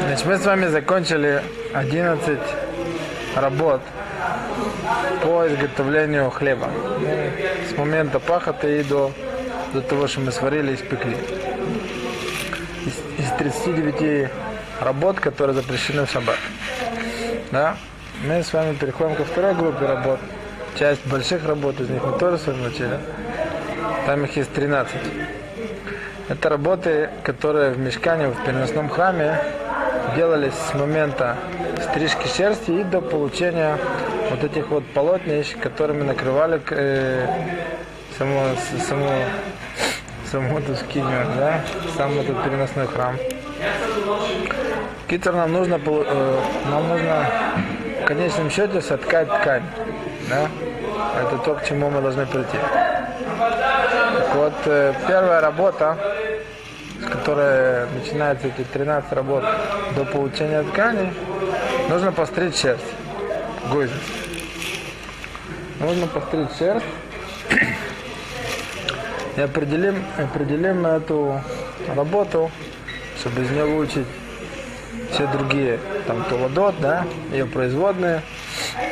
Значит, мы с вами закончили 11 работ по изготовлению хлеба. С момента пахоты и до, до того, что мы сварили и спекли. Из, из 39 работ, которые запрещены в шаббат. Да? Мы с вами переходим ко второй группе работ. Часть больших работ из них мы тоже с вами учили. Там их есть 13. Это работы, которые в мешкане, в переносном храме делались с момента стрижки шерсти и до получения вот этих вот полотнищ, которыми накрывали э, саму, саму, саму эту скинию, да, сам этот переносной храм. Китер нам нужно, э, нам нужно в конечном счете соткать ткань, да, это то, к чему мы должны прийти. Так вот, э, первая работа, с которой начинается эти 13 работ до получения ткани, нужно постричь шерсть. Гойзис. Нужно постричь шерсть и определим, определим эту работу, чтобы из нее выучить все другие, там Толадот, да, ее производные,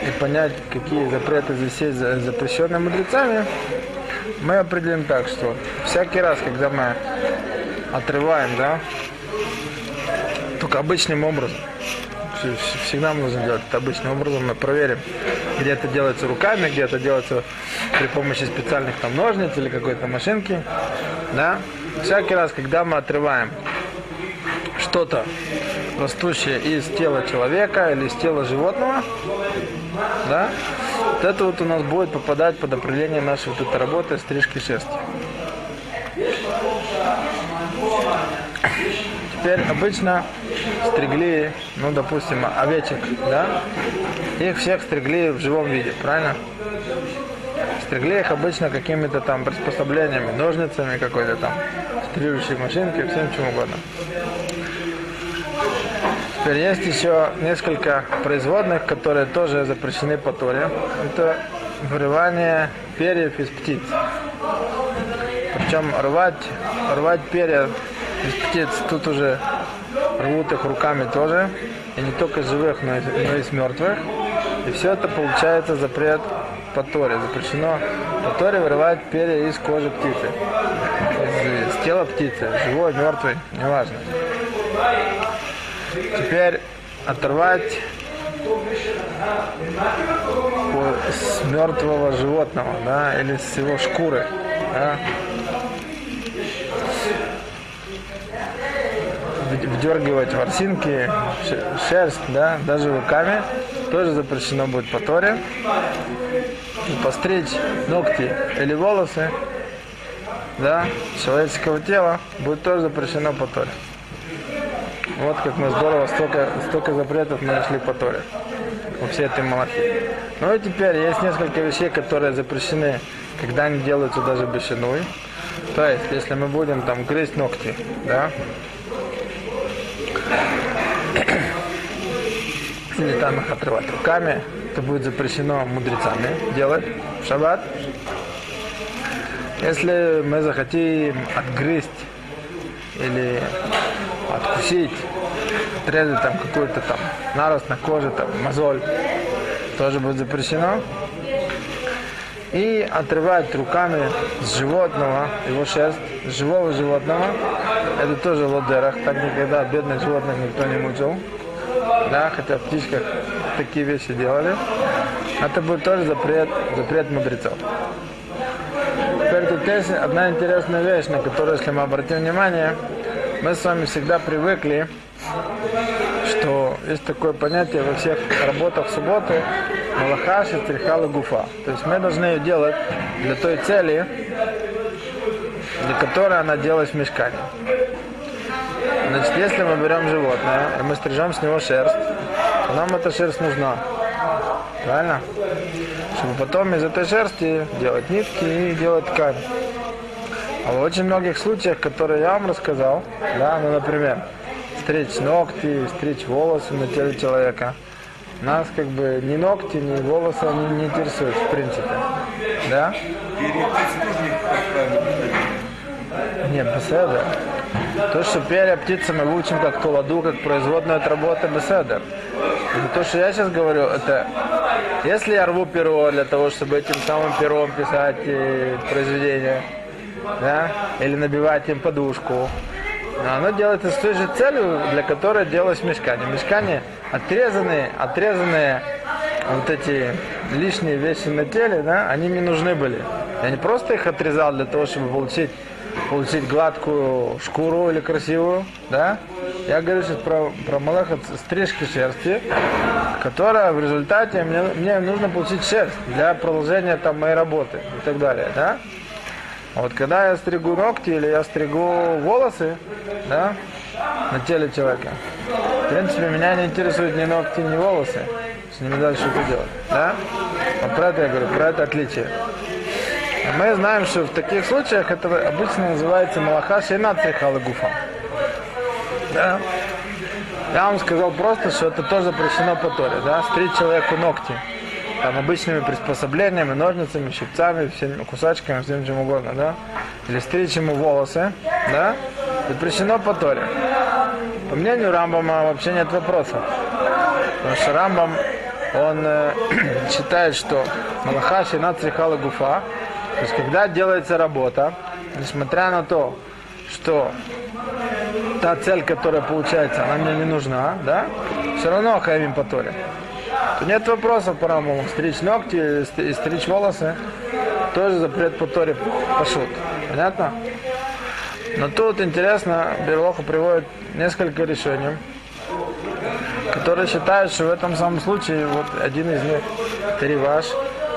и понять, какие запреты здесь есть запрещенные мудрецами, мы определим так, что всякий раз, когда мы отрываем, да, только обычным образом, всегда нужно делать это обычным образом, мы проверим, где это делается руками, где это делается при помощи специальных там ножниц или какой-то машинки, да, всякий раз, когда мы отрываем что-то растущее из тела человека или из тела животного, да, вот это вот у нас будет попадать под определение нашей вот этой работы стрижки шерсти. Теперь обычно стригли, ну, допустим, овечек, да, их всех стригли в живом виде, правильно? Стригли их обычно какими-то там приспособлениями, ножницами какой-то там, стрижущей машинкой, всем чем угодно. Теперь есть еще несколько производных, которые тоже запрещены по Торе. Это вырывание перьев из птиц. Причем рвать, рвать перья птиц тут уже рвут их руками тоже. И не только живых, но и, но и с мертвых. И все это получается запрет по Торе. Запрещено по Торе вырывать перья из кожи птицы. Из, из тела птицы. Живой, мертвый, неважно. Теперь оторвать с мертвого животного, да, или с его шкуры, да, вдергивать ворсинки, шерсть, да, даже руками, тоже запрещено будет по Торе. Постричь ногти или волосы, да, человеческого тела будет тоже запрещено по Торе. Вот как мы здорово, столько, столько запретов мы нашли по Торе. Во всей этой малахе. Ну и теперь есть несколько вещей, которые запрещены, когда они делаются даже бешеной. То есть, если мы будем там грызть ногти, да, или там их отрывать руками, это будет запрещено мудрецами делать в шаббат. Если мы захотим отгрызть или откусить, отрезать там какой-то там нарост на коже, там мозоль, тоже будет запрещено. И отрывать руками с животного, его шерсть, с живого животного, это тоже в лодерах, так никогда бедных животных никто не мучил. Да, хотя в птичках такие вещи делали. Это будет тоже запрет, запрет мудрецов. Теперь тут есть одна интересная вещь, на которую, если мы обратим внимание, мы с вами всегда привыкли, что есть такое понятие во всех работах в субботу Малахаши, Трихала, Гуфа. То есть мы должны ее делать для той цели, для которой она делалась в мешкане. Значит, если мы берем животное, и мы стрижем с него шерсть, то нам эта шерсть нужна. Правильно? Чтобы потом из этой шерсти делать нитки и делать ткань. А в очень многих случаях, которые я вам рассказал, да, ну, например, стричь ногти, стричь волосы на теле человека, нас как бы ни ногти, ни волосы они не интересуют, в принципе. Да? Нет, беседа. То, что перья птицы мы выучим как туладу, как производную от работы беседер. И то, что я сейчас говорю, это если я рву перо для того, чтобы этим самым пером писать э, произведение, да, или набивать им подушку, но оно делается с той же целью, для которой делалось мешкание. Мешкание отрезанные, отрезанные вот эти лишние вещи на теле, да, они мне нужны были. Я не просто их отрезал для того, чтобы получить, получить гладкую шкуру или красивую, да. Я говорю сейчас про, про малахат стрижки шерсти, которая в результате мне, мне нужно получить шерсть для продолжения там моей работы и так далее, да. Вот когда я стригу ногти или я стригу волосы, да, на теле человека, в принципе, меня не интересуют ни ногти, ни волосы. С ними дальше что делать, да? Вот про это я говорю, про это отличие. Мы знаем, что в таких случаях это обычно называется малаха шейна трихала гуфа. Да? Я вам сказал просто, что это тоже запрещено по Торе, да? Стричь человеку ногти там обычными приспособлениями, ножницами, щипцами, всеми кусачками, всем чем угодно, да? Или стричь ему волосы, да? Запрещено по Торе. По мнению Рамбама вообще нет вопросов. Потому что Рамбам, он э, считает, что Малаха Шина Црихала Гуфа, то есть когда делается работа, несмотря на то, что та цель, которая получается, она мне не нужна, да, все равно хаявим по Торе то нет вопросов по Рамбаму. Стричь ногти и стричь волосы тоже запрет по Торе пошут. Понятно? Но тут интересно, Берлоха приводит несколько решений, которые считают, что в этом самом случае, вот один из них, Териваш,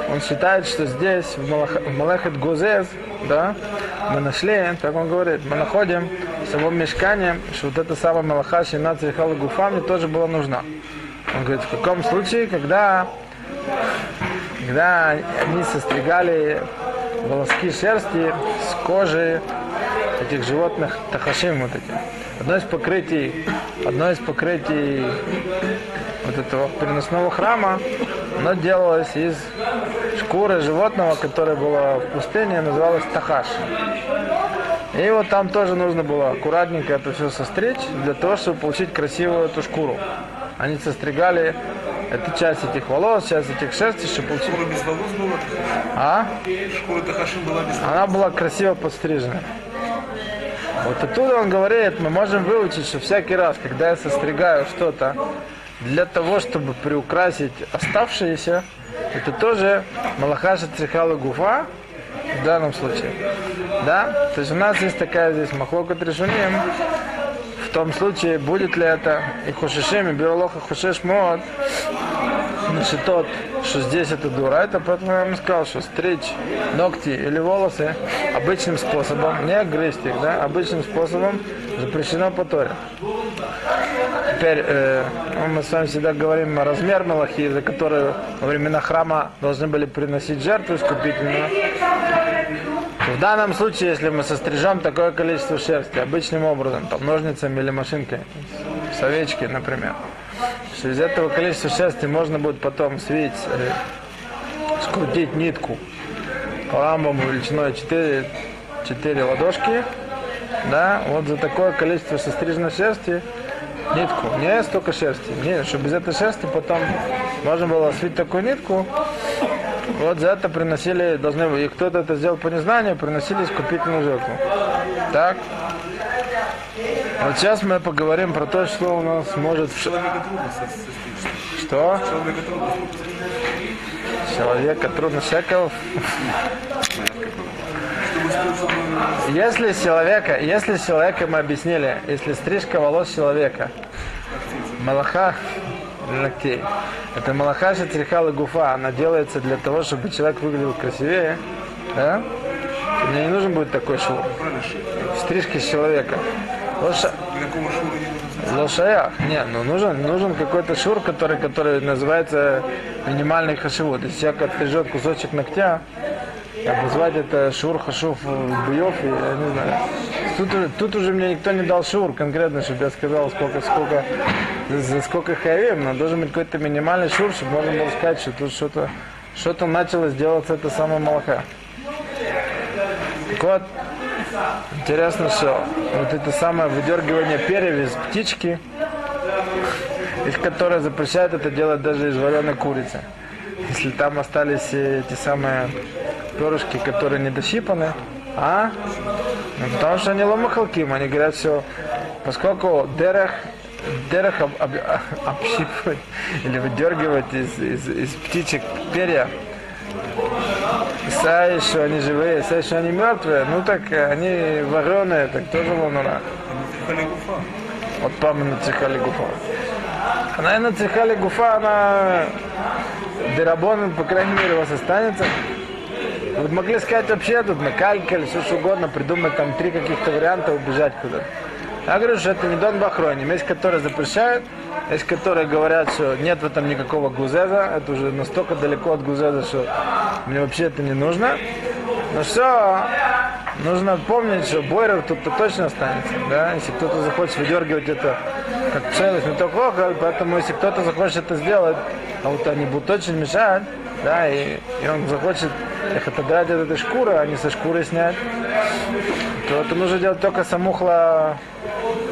он считает, что здесь, в, Малах, в Малахет Гузез, да, мы нашли, так он говорит, мы находим в самом мешкании, что вот эта самая Малаха Шина Црихала Гуфа тоже была нужна. Он говорит, в каком случае, когда, когда они состригали волоски шерсти с кожи этих животных тахашим вот эти. Одно из покрытий, одно из покрытий вот этого переносного храма, оно делалось из шкуры животного, которое было в пустыне, называлось тахаш. И вот там тоже нужно было аккуратненько это все состричь, для того, чтобы получить красивую эту шкуру. Они состригали эту часть этих волос, часть этих шерсти, чтобы получить... Шкура без волос была? А? Шкура Тахашим была без волос? Она была красиво подстрижена. Вот оттуда он говорит, мы можем выучить, что всякий раз, когда я состригаю что-то для того, чтобы приукрасить оставшиеся, это тоже Малахаша Црихала Гуфа в данном случае. Да? То есть у нас есть такая здесь махлока Трешуним, в том случае, будет ли это и хушишим, и биолоха хушеш мод, значит, тот, что здесь это дура, это поэтому я вам сказал, что стричь ногти или волосы обычным способом, не грызть их, да, обычным способом запрещено по Торе. Теперь э, мы с вами всегда говорим о размер Малахи, за который во времена храма должны были приносить жертву искупительную. В данном случае, если мы сострижем такое количество шерсти обычным образом, там, ножницами или машинкой, с овечки, например, что из этого количества шерсти можно будет потом свить, э, скрутить нитку по рамбам величиной 4, 4 ладошки, да, вот за такое количество состриженной шерсти нитку, не столько шерсти, не, чтобы из этой шерсти потом можно было свить такую нитку, вот за это приносили, должны, и кто-то это сделал по незнанию, приносили искупительную жертву. Так? Вот сейчас мы поговорим про то, что у нас может... Человека трудно. Что? Человека трудно всякого. Если человека, если человека мы объяснили, если стрижка волос человека, малаха ногтей, это малаха шатрихала гуфа, она делается для того, чтобы человек выглядел красивее, да? Мне не нужен будет такой шур. В стрижке с человека. Лоша, шура не ну нужен, нужен какой-то шур, который, который называется минимальный хашивот. Если человек отрежет кусочек ногтя, обозвать это шур, хашув, буев, я не знаю. Тут, тут уже мне никто не дал шур конкретно, чтобы я сказал, сколько, сколько, за, сколько хаявим, но должен быть какой-то минимальный шур, чтобы можно было сказать, что тут что-то что-то начало делаться это самое молока. Так вот, Интересно, что вот это самое выдергивание перьев из птички, из которой запрещают это делать даже из вареной курицы. Если там остались э, эти самые перышки, которые не дощипаны, а? Ну, потому что они ломахалким, они говорят, что поскольку дерех, дерех об- об- общипывать или выдергивать из, из, из птичек перья, Сай, что они живые, сай, что они мертвые, ну так они вареные, так тоже лунура. Вот памя нацехали гуфа. Она и нацехали гуфа, она Дерабон, по крайней мере, у вас останется. Вы могли сказать вообще тут на калькаль, все что угодно, придумать там три каких-то варианта, убежать куда-то. Я говорю, что это не Дон Бахроним. Есть, которые запрещают, есть, которые говорят, что нет в этом никакого гузеза. Это уже настолько далеко от гузеза, что мне вообще это не нужно. Но все, нужно помнить, что бойров тут-то точно останется. Да? Если кто-то захочет выдергивать это как целость, не то плохо, поэтому если кто-то захочет это сделать, а вот они будут очень мешать, да, и, и он захочет их отодрать от этой шкуры, а не со шкуры снять, то это нужно делать только самухла,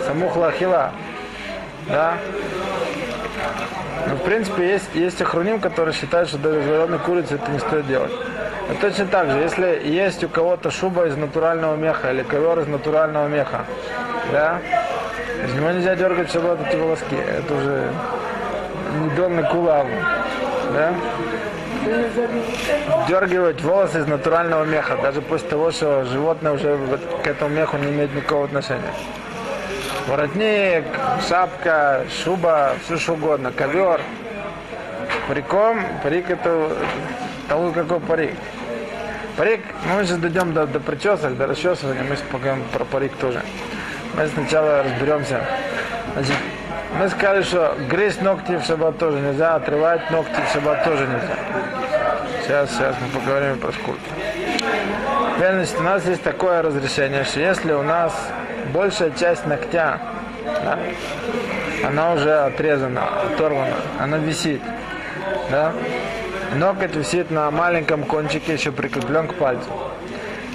самухла ахила. Да? Ну, в принципе, есть, есть охруним, которые считают, что даже из курицы это не стоит делать. Но точно так же, если есть у кого-то шуба из натурального меха или ковер из натурального меха, да, из него нельзя дергать все вот эти волоски. Это уже не донный кулав. Да? Дергивать волосы из натурального меха, даже после того, что животное уже к этому меху не имеет никакого отношения. Воротник, шапка, шуба, все что угодно, ковер. Париком, парик это того какой парик. Парик, ну, мы сейчас дойдем до, до причесок, до расчесывания, мы сейчас поговорим про парик тоже. Мы сначала разберемся. Значит, мы сказали, что грызть ногти в шаббат тоже нельзя, отрывать ногти в шаббат тоже нельзя. Сейчас, сейчас мы поговорим про скульптор. Значит, у нас есть такое разрешение, что если у нас большая часть ногтя, да, она уже отрезана, оторвана, она висит, да, ноготь висит на маленьком кончике, еще прикреплен к пальцу.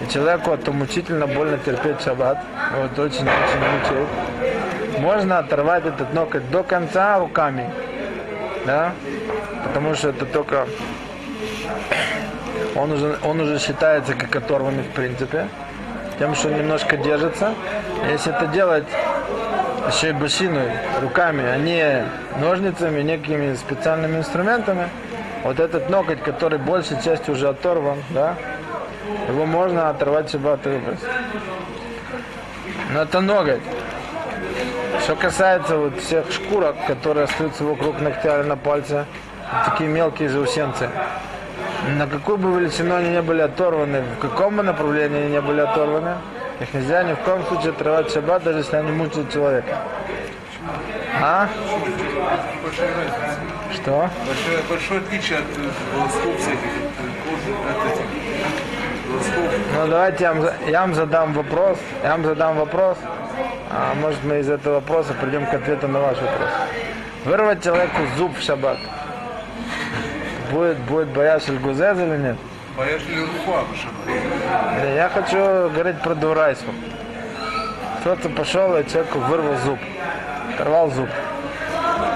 И человеку это мучительно больно терпеть шаббат, вот очень-очень мучает. Можно оторвать этот ноготь до конца руками, да, потому что это только он уже, он уже считается как оторванный в принципе, тем, что немножко держится. Если это делать еще и башиной, руками, а не ножницами, некими специальными инструментами, вот этот ноготь, который большей частью уже оторван, да, его можно оторвать в шаббат и выбросить. Но это ноготь. Что касается вот всех шкурок, которые остаются вокруг ногтя или на пальце, такие мелкие заусенцы, на какую бы величину они не были оторваны, в каком бы направлении они не были оторваны, их нельзя ни в коем случае отрывать шаббат, даже если они мучают человека. А? Что? Большое, большое отличие от э, волосков всяких, э, кожи, от этих волосков. Ну давайте я вам, я вам задам вопрос, я вам задам вопрос, а может мы из этого вопроса придем к ответу на ваш вопрос. Вырвать человеку зуб в шаббат. Будет, будет боясь гузез или нет? Шаббат? Не, Я хочу говорить про дурайсу. Кто-то пошел и человеку вырвал зуб. Оторвал зуб.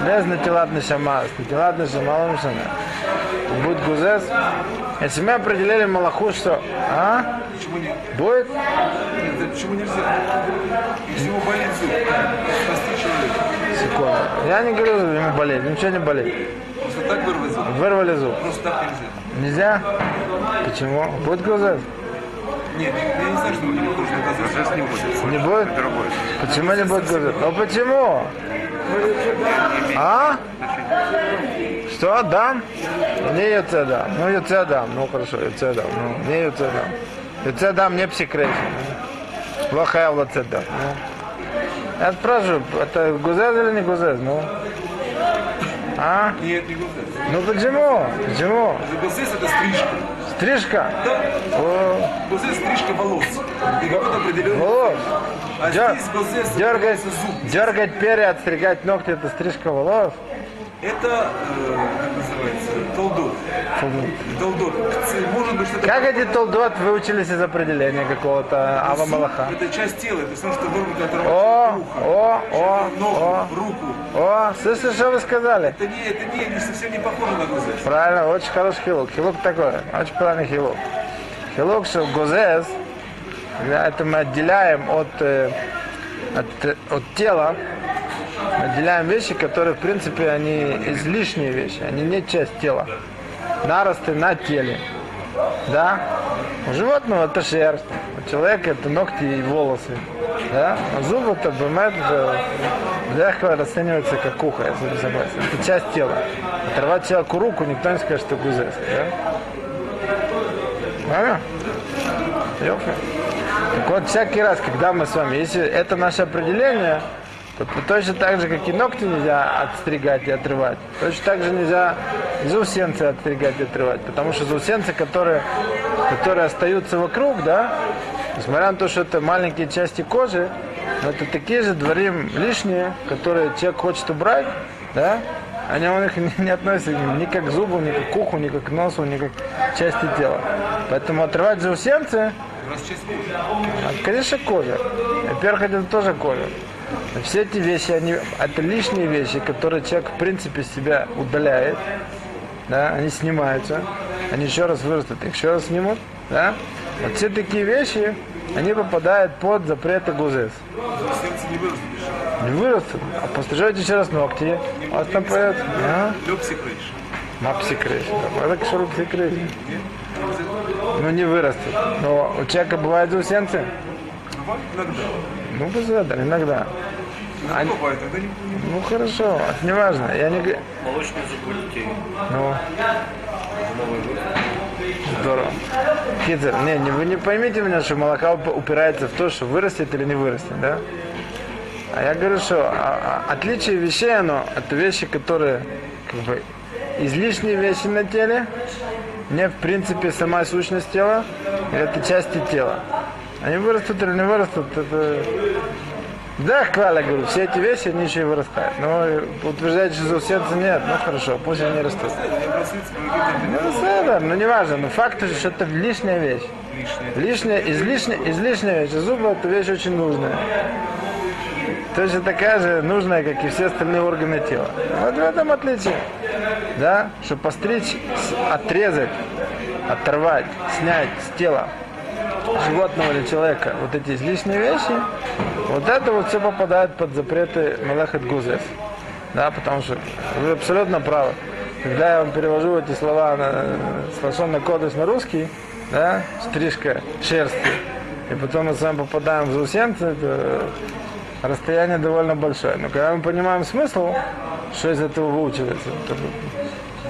Без натилатной шама. С натилатной шамалом шама. Будет гузес. Если мы определили малаху, что... А? Почему не? Будет? Нет, да почему нельзя? Если его болит зуб, спасти человека. Секунду. Я не говорю ему болеть. Ничего не болит. Просто так вырвать. Вырвали зуб. Нельзя. Нельзя? Почему? Будет гузес? Нет, я не знаю, что не можем наказать. не будет. Не будет? Почему не будет гузес? Ну почему? А? Что, дам? Не яйце дам. Ну, яйце дам. Ну, хорошо, яйце дам. Ну, не яйце дам. Яйце дам не псикрейшн. Плохая в яйце дам. Ну. Я спрашиваю, это гузез или не гузез? Ну. А? Нет, не гусес. Ну почему? Почему? Гусес это стрижка. Стрижка? Да. О, Гозес стрижка волос. И какой-то определенный. волос. А Дер- здесь дергать, зуб. дергать перья, отстригать ногти, это стрижка волос. Это, э, как называется, толдот. Толдот. Ц- Может быть, что-то... Как эти толдот выучились из определения какого-то Ава Зуб Малаха? Это часть тела, это все, что выработано оторвать О, уха. о, о, Ногу, о, руку. о, слышите, что вы сказали? Это не, это не, не совсем не похоже на гозес. Правильно, очень хороший хилук. Хилук такой, очень правильный хилук. Хилук, что гозес, это мы отделяем от, э, от, от тела, отделяем вещи, которые, в принципе, они излишние вещи, они не часть тела. Наросты на теле. Да? У животного это шерсть, у человека это ногти и волосы. Да? А зубы это это легко расценивается как ухо, если вы согласен. Это часть тела. Оторвать человеку руку, никто не скажет, что гузес. Да? Правильно? Ёпта. Так вот, всякий раз, когда мы с вами, если это наше определение, то точно так же, как и ногти нельзя отстригать и отрывать, точно так же нельзя заусенцы отстригать и отрывать. Потому что заусенцы, которые, которые остаются вокруг, да, несмотря на то, что это маленькие части кожи, но это такие же дворим лишние, которые человек хочет убрать, да, они у них не, не относятся ни как к зубу, ни как к уху, ни как к носу, ни как к части тела. Поэтому отрывать заусенцы, А, конечно, кожа. Во-первых, это тоже кожа. Все эти вещи, они, это лишние вещи, которые человек, в принципе, себя удаляет. Да, они снимаются. Они еще раз вырастут, их еще раз снимут. Да? Вот все такие вещи, они попадают под запреты ГУЗЕС. Не вырастут, а пострижете еще раз ногти. У вас там появится. А? Лепси крыш. Мапси крыш. Это шурупси крыш. Ну не вырастут. Но у человека бывают заусенцы. Бывает иногда. Ну, безусловно, иногда. Иногда бывает, иногда не Ну хорошо, это не важно. Я не Молочный зуб детей. Ну, здорово. Китер, не, не, вы не поймите меня, что молоко уп- упирается в то, что вырастет или не вырастет, да? А я говорю, что а- а отличие вещей, оно, это вещи, которые как бы излишние вещи на теле, не в принципе сама сущность тела, это части тела. Они вырастут или не вырастут, это... Да, Кваля, говорю, все эти вещи, они еще и вырастают. Но утверждать, что заусенца нет, ну хорошо, пусть они растут. Ну, Седер, ну не важно, но факт, что это лишняя вещь. Лишняя, излишняя, излишняя вещь. Зубы это вещь очень нужная. Точно такая же нужная, как и все остальные органы тела. Вот в этом отличие. Да, что постричь, с- отрезать, оторвать, снять с тела животного или человека вот эти излишние вещи, вот это вот все попадает под запреты Мелехет Гузес. Да, потому что вы абсолютно правы. Когда я вам перевожу эти слова на, с лошон кодекс на русский, да, стрижка шерсти, и потом мы с вами попадаем в заусенцы, расстояние довольно большое. Но когда мы понимаем смысл, что из этого выучивается, то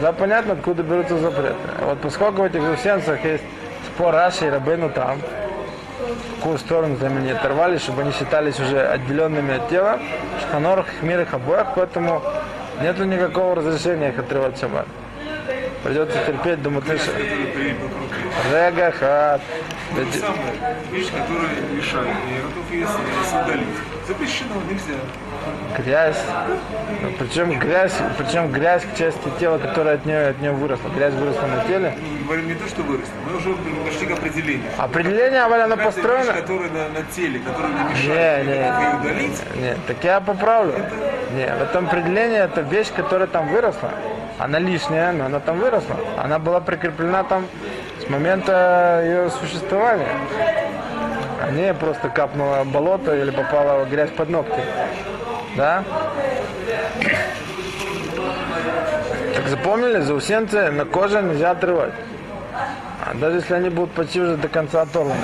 да, понятно, откуда берутся запреты. А Вот поскольку в этих заусенцах есть спор Раши и Рабейну там, в какую сторону там они оторвались, чтобы они считались уже отделенными от тела, в Шханорах, Хмирах, обоих, поэтому нету никакого разрешения их отрывать шаббат. Придется терпеть до мутыша. Которые при вокруг. Рега, хат. То же самое. Вещь, которая мешает. Я готов. Запрещено, нельзя. Грязь. Причем грязь, причем грязь к части тела, которая от нее, от нее выросла. Грязь выросла на теле. Мы говорим не то, что выросло, мы уже пошли к определению. Определение, Аваль, оно построено. вещь, которая на, на теле, которая не Не, мешает. не. Готов ее удалить. Нет, так я поправлю. Не, в этом определении это вещь, которая там выросла. Она лишняя, но она там выросла. Она была прикреплена там с момента ее существования. А не просто капнула болото или попала грязь под ногти. Да? Так запомнили, заусенцы на коже нельзя отрывать. А даже если они будут почти уже до конца оторваны.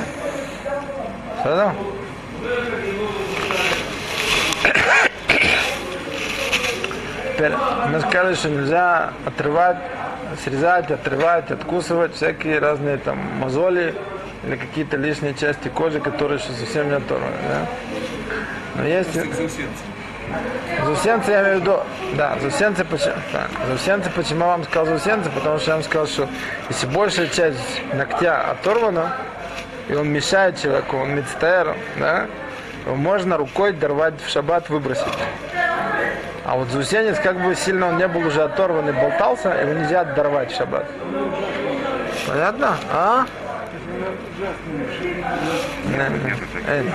Понял? Теперь мы сказали, что нельзя отрывать, срезать, отрывать, откусывать всякие разные там мозоли или какие-то лишние части кожи, которые еще совсем не оторваны. Да? Но есть. Заусенцы я имею в виду, да, заусенцы почему, да, заусенцы почему я вам сказал заусенцы, потому что я вам сказал, что если большая часть ногтя оторвана, и он мешает человеку, он мецтер, да, его можно рукой дорвать в шаббат, выбросить. А вот заусенец, как бы сильно он не был уже оторван и болтался, его нельзя дорвать в шаббат. Понятно? А? Эй.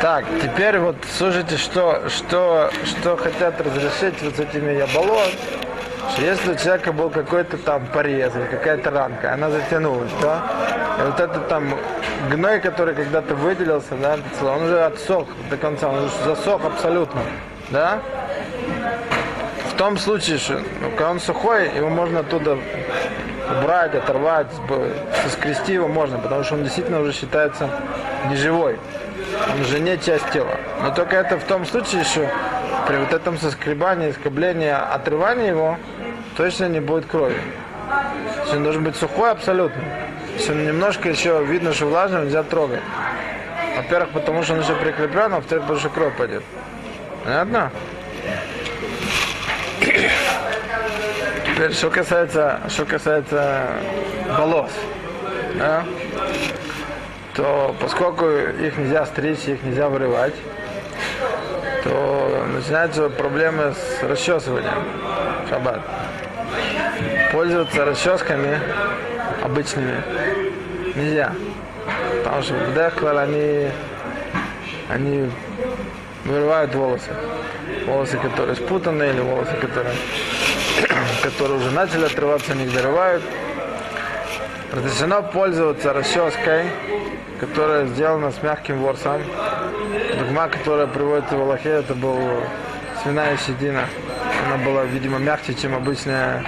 Так, теперь вот слушайте, что, что, что хотят разрешить вот с этими яболот, что если у человека был какой-то там порез какая-то ранка, она затянулась, да, и вот этот там гной, который когда-то выделился, да, он уже отсох до конца, он уже засох абсолютно, да, в том случае, что ну, когда он сухой, его можно оттуда убрать, оторвать, соскрести его можно, потому что он действительно уже считается неживой. Он уже не часть тела. Но только это в том случае, что при вот этом соскребании, скоблении, отрывании его точно не будет крови. То есть он должен быть сухой абсолютно. Если он немножко еще видно, что влажный, нельзя трогать. Во-первых, потому что он еще прикреплен, а во-вторых, потому что кровь пойдет. Понятно? Теперь, что касается, что касается волос, да, то поскольку их нельзя стричь, их нельзя вырывать, то начинаются проблемы с расчесыванием шаббат. Пользоваться расческами обычными нельзя. Потому что в Дехлар они, они вырывают волосы. Волосы, которые спутаны, или волосы, которые, которые уже начали отрываться, они их вырывают. Разрешено пользоваться расческой, которая сделана с мягким ворсом. Дугма, которая приводится в Аллахе, это был свиная щетина. Она была, видимо, мягче, чем обычная.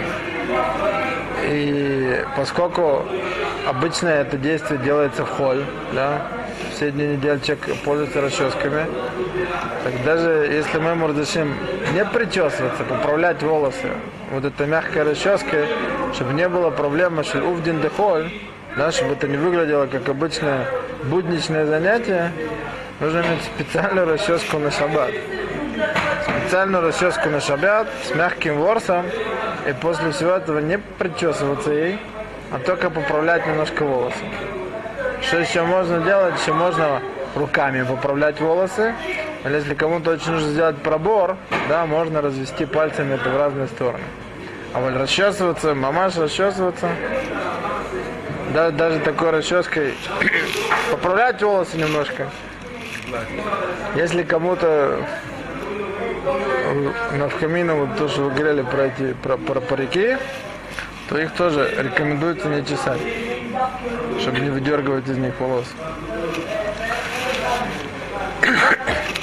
И поскольку обычно это действие делается в холь, да, недели человек пользуется расческами, так даже если мы ему разрешим не причесываться, поправлять волосы, вот этой мягкой расческой, чтобы не было проблемы, что увдин дехоль, да, чтобы это не выглядело как обычное будничное занятие, нужно иметь специальную расческу на шаббат. Специальную расческу на шаббат с мягким ворсом, и после всего этого не причесываться ей, а только поправлять немножко волосы. Что еще можно делать? Еще можно руками поправлять волосы. Если кому-то очень нужно сделать пробор, да, можно развести пальцами это в разные стороны. А вот расчесываться, мамаш расчесываться, да, даже такой расческой поправлять волосы немножко. Если кому-то над камином, вот то, что вы говорили про эти про, про парики, то их тоже рекомендуется не чесать, чтобы не выдергивать из них волос.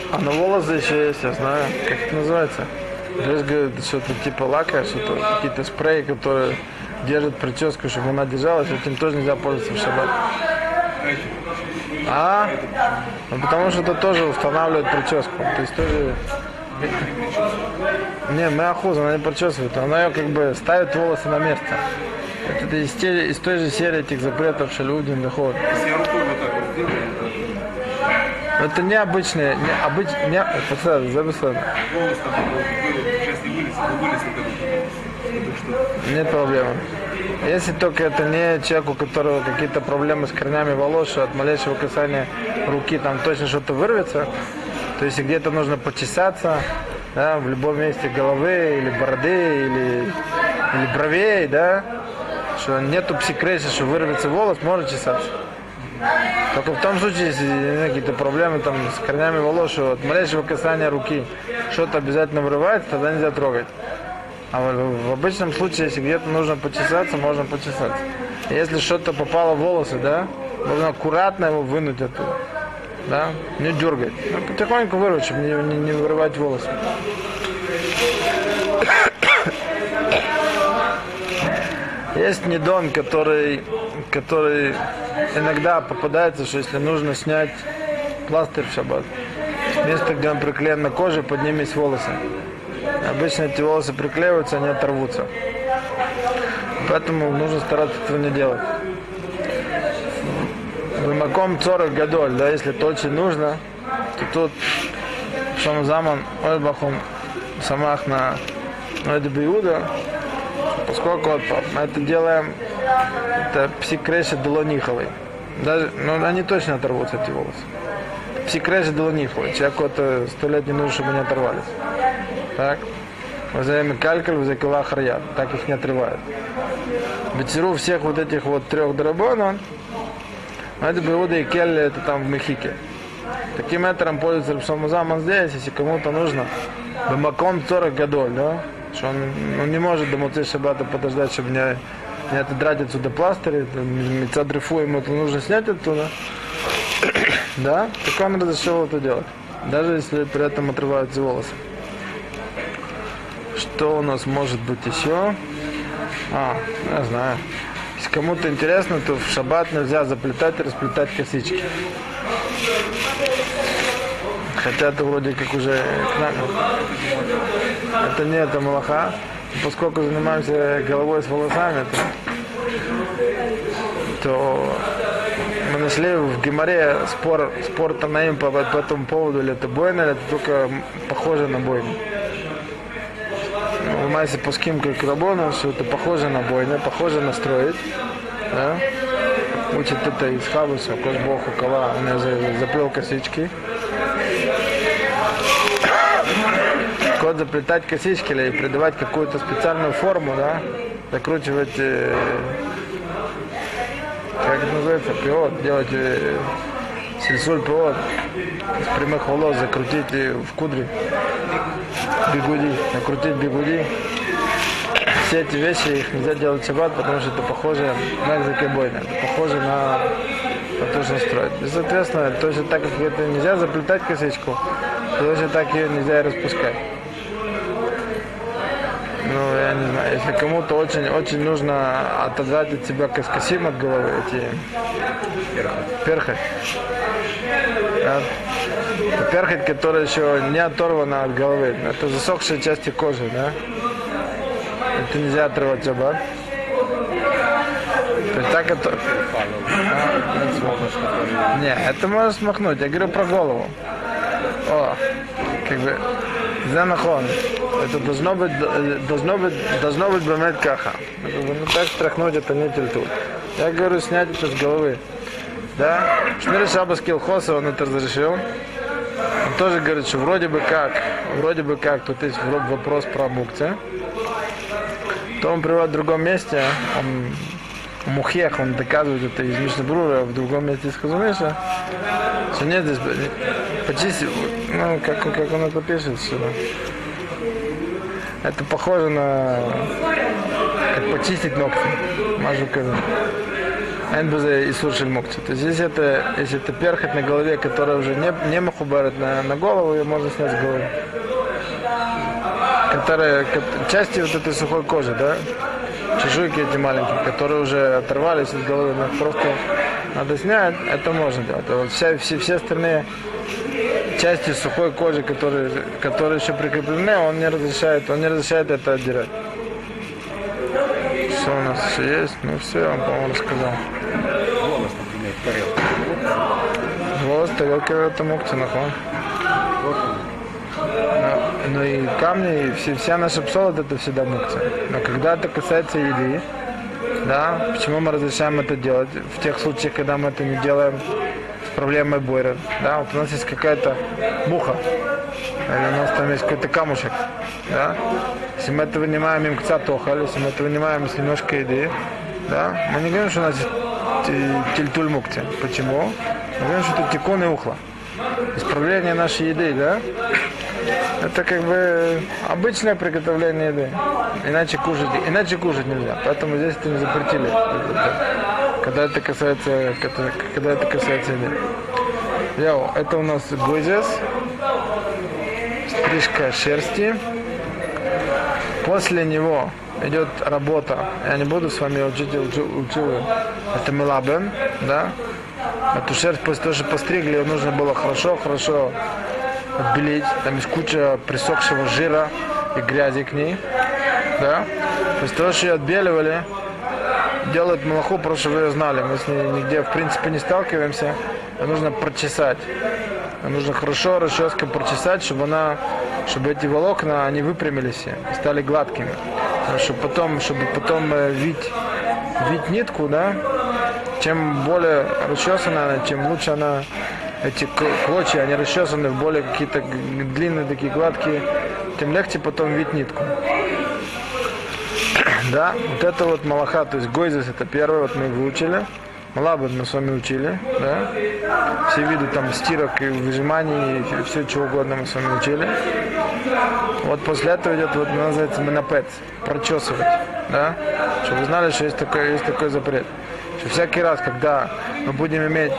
А на волосы еще есть, я знаю, как это называется. Здесь говорят, что-то типа лака, что-то какие-то спреи, которые держат прическу, чтобы она держалась, этим тоже нельзя пользоваться в шаббат. А? Ну, потому что это тоже устанавливает прическу. То есть тоже... Не, Меахуз, она не причесывает, она ее как бы ставит волосы на место. Это из, те- из той же серии этих запретов шалюдин доход. Если я это необычные, не, обыч, не, пацаны, записано. что Нет проблемы. Если только это не человек, у которого какие-то проблемы с корнями волос, что от малейшего касания руки там точно что-то вырвется, то если где-то нужно почесаться, да, в любом месте головы или бороды или, или бровей, да, что нету псикрейса, что вырвется волос, можно чесаться. Только в том случае, если какие-то проблемы там с корнями волос, что от малейшего касания руки что-то обязательно вырывается, тогда нельзя трогать. А в, обычном случае, если где-то нужно почесаться, можно почесаться. Если что-то попало в волосы, да, нужно аккуратно его вынуть оттуда. Да, не дергать. Ну, потихоньку вырвать, чтобы не, не, не вырывать волосы. Есть недон, который, который иногда попадается, что если нужно снять пластырь в шаббат, место, где он приклеен на коже, под ним есть волосы. Обычно эти волосы приклеиваются, они оторвутся. Поэтому нужно стараться этого не делать. В маком 40 годоль, да, если это очень нужно, то тут Шом Заман Ойбахум Самах на Биуда, поскольку вот мы это делаем, это псикреша Долониховой. Даже, ну, они точно оторвутся, эти волосы. Псикреша Долониховой. Человеку это сто лет не нужно, чтобы они оторвались. Так? Возьми калькаль, взякила харьят. Так их не отрывают. Бетиру всех вот этих вот трех драбонов, это Биуда и Келли, это там в Мехике. Таким метром пользуется Рабшамузаман здесь, если кому-то нужно. Бамаком 40 годов, да? Что он, он не может до Муцей Шабата подождать, чтобы не, не отодрать отсюда пластыри, мецадрифу ему это нужно снять оттуда. да? Так он разрешил это делать. Даже если при этом отрываются волосы. Что у нас может быть еще? А, я знаю. Если кому-то интересно, то в шаббат нельзя заплетать и расплетать косички. Хотя это вроде как уже к нам. Это не это малаха. Поскольку занимаемся головой с волосами, то, то мы нашли в Геморе спор, спор Танаим по, по этому поводу, или это бойня, или это только похоже на бойню. В Майсе Пуским как Рабону, что это похоже на бойню, похоже на строить. Да? Учит это из Хабуса, Кош Бог у Кала, он заплел косички. Кот заплетать косички или придавать какую-то специальную форму, да, закручивать, э, как это называется, пиот, делать э, сельсуль пиот, из прямых волос закрутить в кудри, бигуди, накрутить бигуди. Все эти вещи их нельзя делать шаббат, потому что это похоже на экзакебойна, это похоже на, на то, что строить. И, соответственно, точно так, как это нельзя заплетать косичку, точно так ее нельзя и распускать. Ну, я не знаю, если кому-то очень, очень нужно отодрать от себя каскасим от головы, эти перхоть. Да? Перхоть, которая еще не оторвана от головы. Это засохшие части кожи, да? Это нельзя отрывать шаббат. То есть так это... Не, это можно смахнуть. Я говорю про голову. О, как бы... Занахон. Это должно быть, должно быть, должно быть бамет каха. Ну так страхнуть это не тельтут. Я говорю снять это с головы. Да? Шмир Шабас Килхоса он это разрешил. Он тоже говорит, что вроде бы как, вроде бы как, тут есть вопрос про мукция. То он приводит в другом месте, он Мухех, он доказывает это из Мишнабрура, в другом месте из Хазумеша, что нет здесь, почистить, ну, как, как он это пишет сюда. Это похоже на, как почистить ногти, мажу. Энбезе и сушиль мукти. То есть если это, если это перхоть на голове, которая уже не, не махубарит на, на голову, ее можно снять с головы. Которая, части вот этой сухой кожи, да, чешуйки эти маленькие, которые уже оторвались от головы, просто надо снять, это можно делать. А вот вся, все, все остальные части сухой кожи, которые, которые еще прикреплены, он не разрешает, он не разрешает это отдирать. Что у нас еще есть? Ну все, я вам, по-моему, рассказал. Волос, например, в тарелке. Волос, тарелки это мукти, нахон. Ну и камни, и все, вся наша псолот это всегда мукция. Но когда это касается еды, да, почему мы разрешаем это делать? В тех случаях, когда мы это не делаем проблемой бойра. Да, вот у нас есть какая-то муха, или у нас там есть какой-то камушек, да. Если мы это вынимаем им кцатохаль, если мы это вынимаем из немножко еды, да, мы не говорим, что у нас есть тильтуль мукти. Почему? Мы говорим, что это тикон и ухла. Исправление нашей еды, да? Это как бы обычное приготовление еды. Иначе кушать, иначе кушать нельзя. Поэтому здесь это не запретили. Когда это касается, когда, когда это касается. Йоу, это у нас гузес, стрижка шерсти. После него идет работа. Я не буду с вами учить, учу. Это мелабен, да? Эту шерсть после того, что постригли, ее нужно было хорошо-хорошо отбелить. Там есть куча присохшего жира и грязи к ней. Да? После того, что ее отбеливали, делают малаху, просто чтобы ее знали. Мы с ней нигде, в принципе, не сталкиваемся. Ее нужно прочесать. нужно хорошо расческой прочесать, чтобы она, чтобы эти волокна, они выпрямились и стали гладкими. Чтобы потом, чтобы потом э, вить, вить нитку, да, чем более расчесанная она, чем лучше она, эти клочья, они расчесаны в более какие-то длинные, такие гладкие, тем легче потом вить нитку. Да, вот это вот малаха, то есть гойзес это первое, вот мы выучили. Малабад мы с вами учили, да. Все виды там стирок и выжиманий, и все чего угодно мы с вами учили. Вот после этого идет, вот называется менопет, прочесывать, да. Чтобы вы знали, что есть такой, есть такой запрет. Что всякий раз, когда мы будем иметь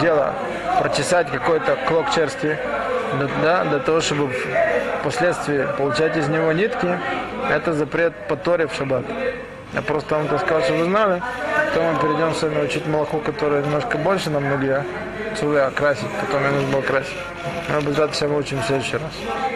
дело прочесать какой-то клок черсти, да, да, для того, чтобы впоследствии получать из него нитки, это запрет по Торе в шаббат. Я просто вам так сказал, чтобы вы знали. Потом мы перейдем с вами учить молоко, которое немножко больше нам ноги, а окрасить, потом мне нужно было красить. Мы обязательно все выучим в следующий раз.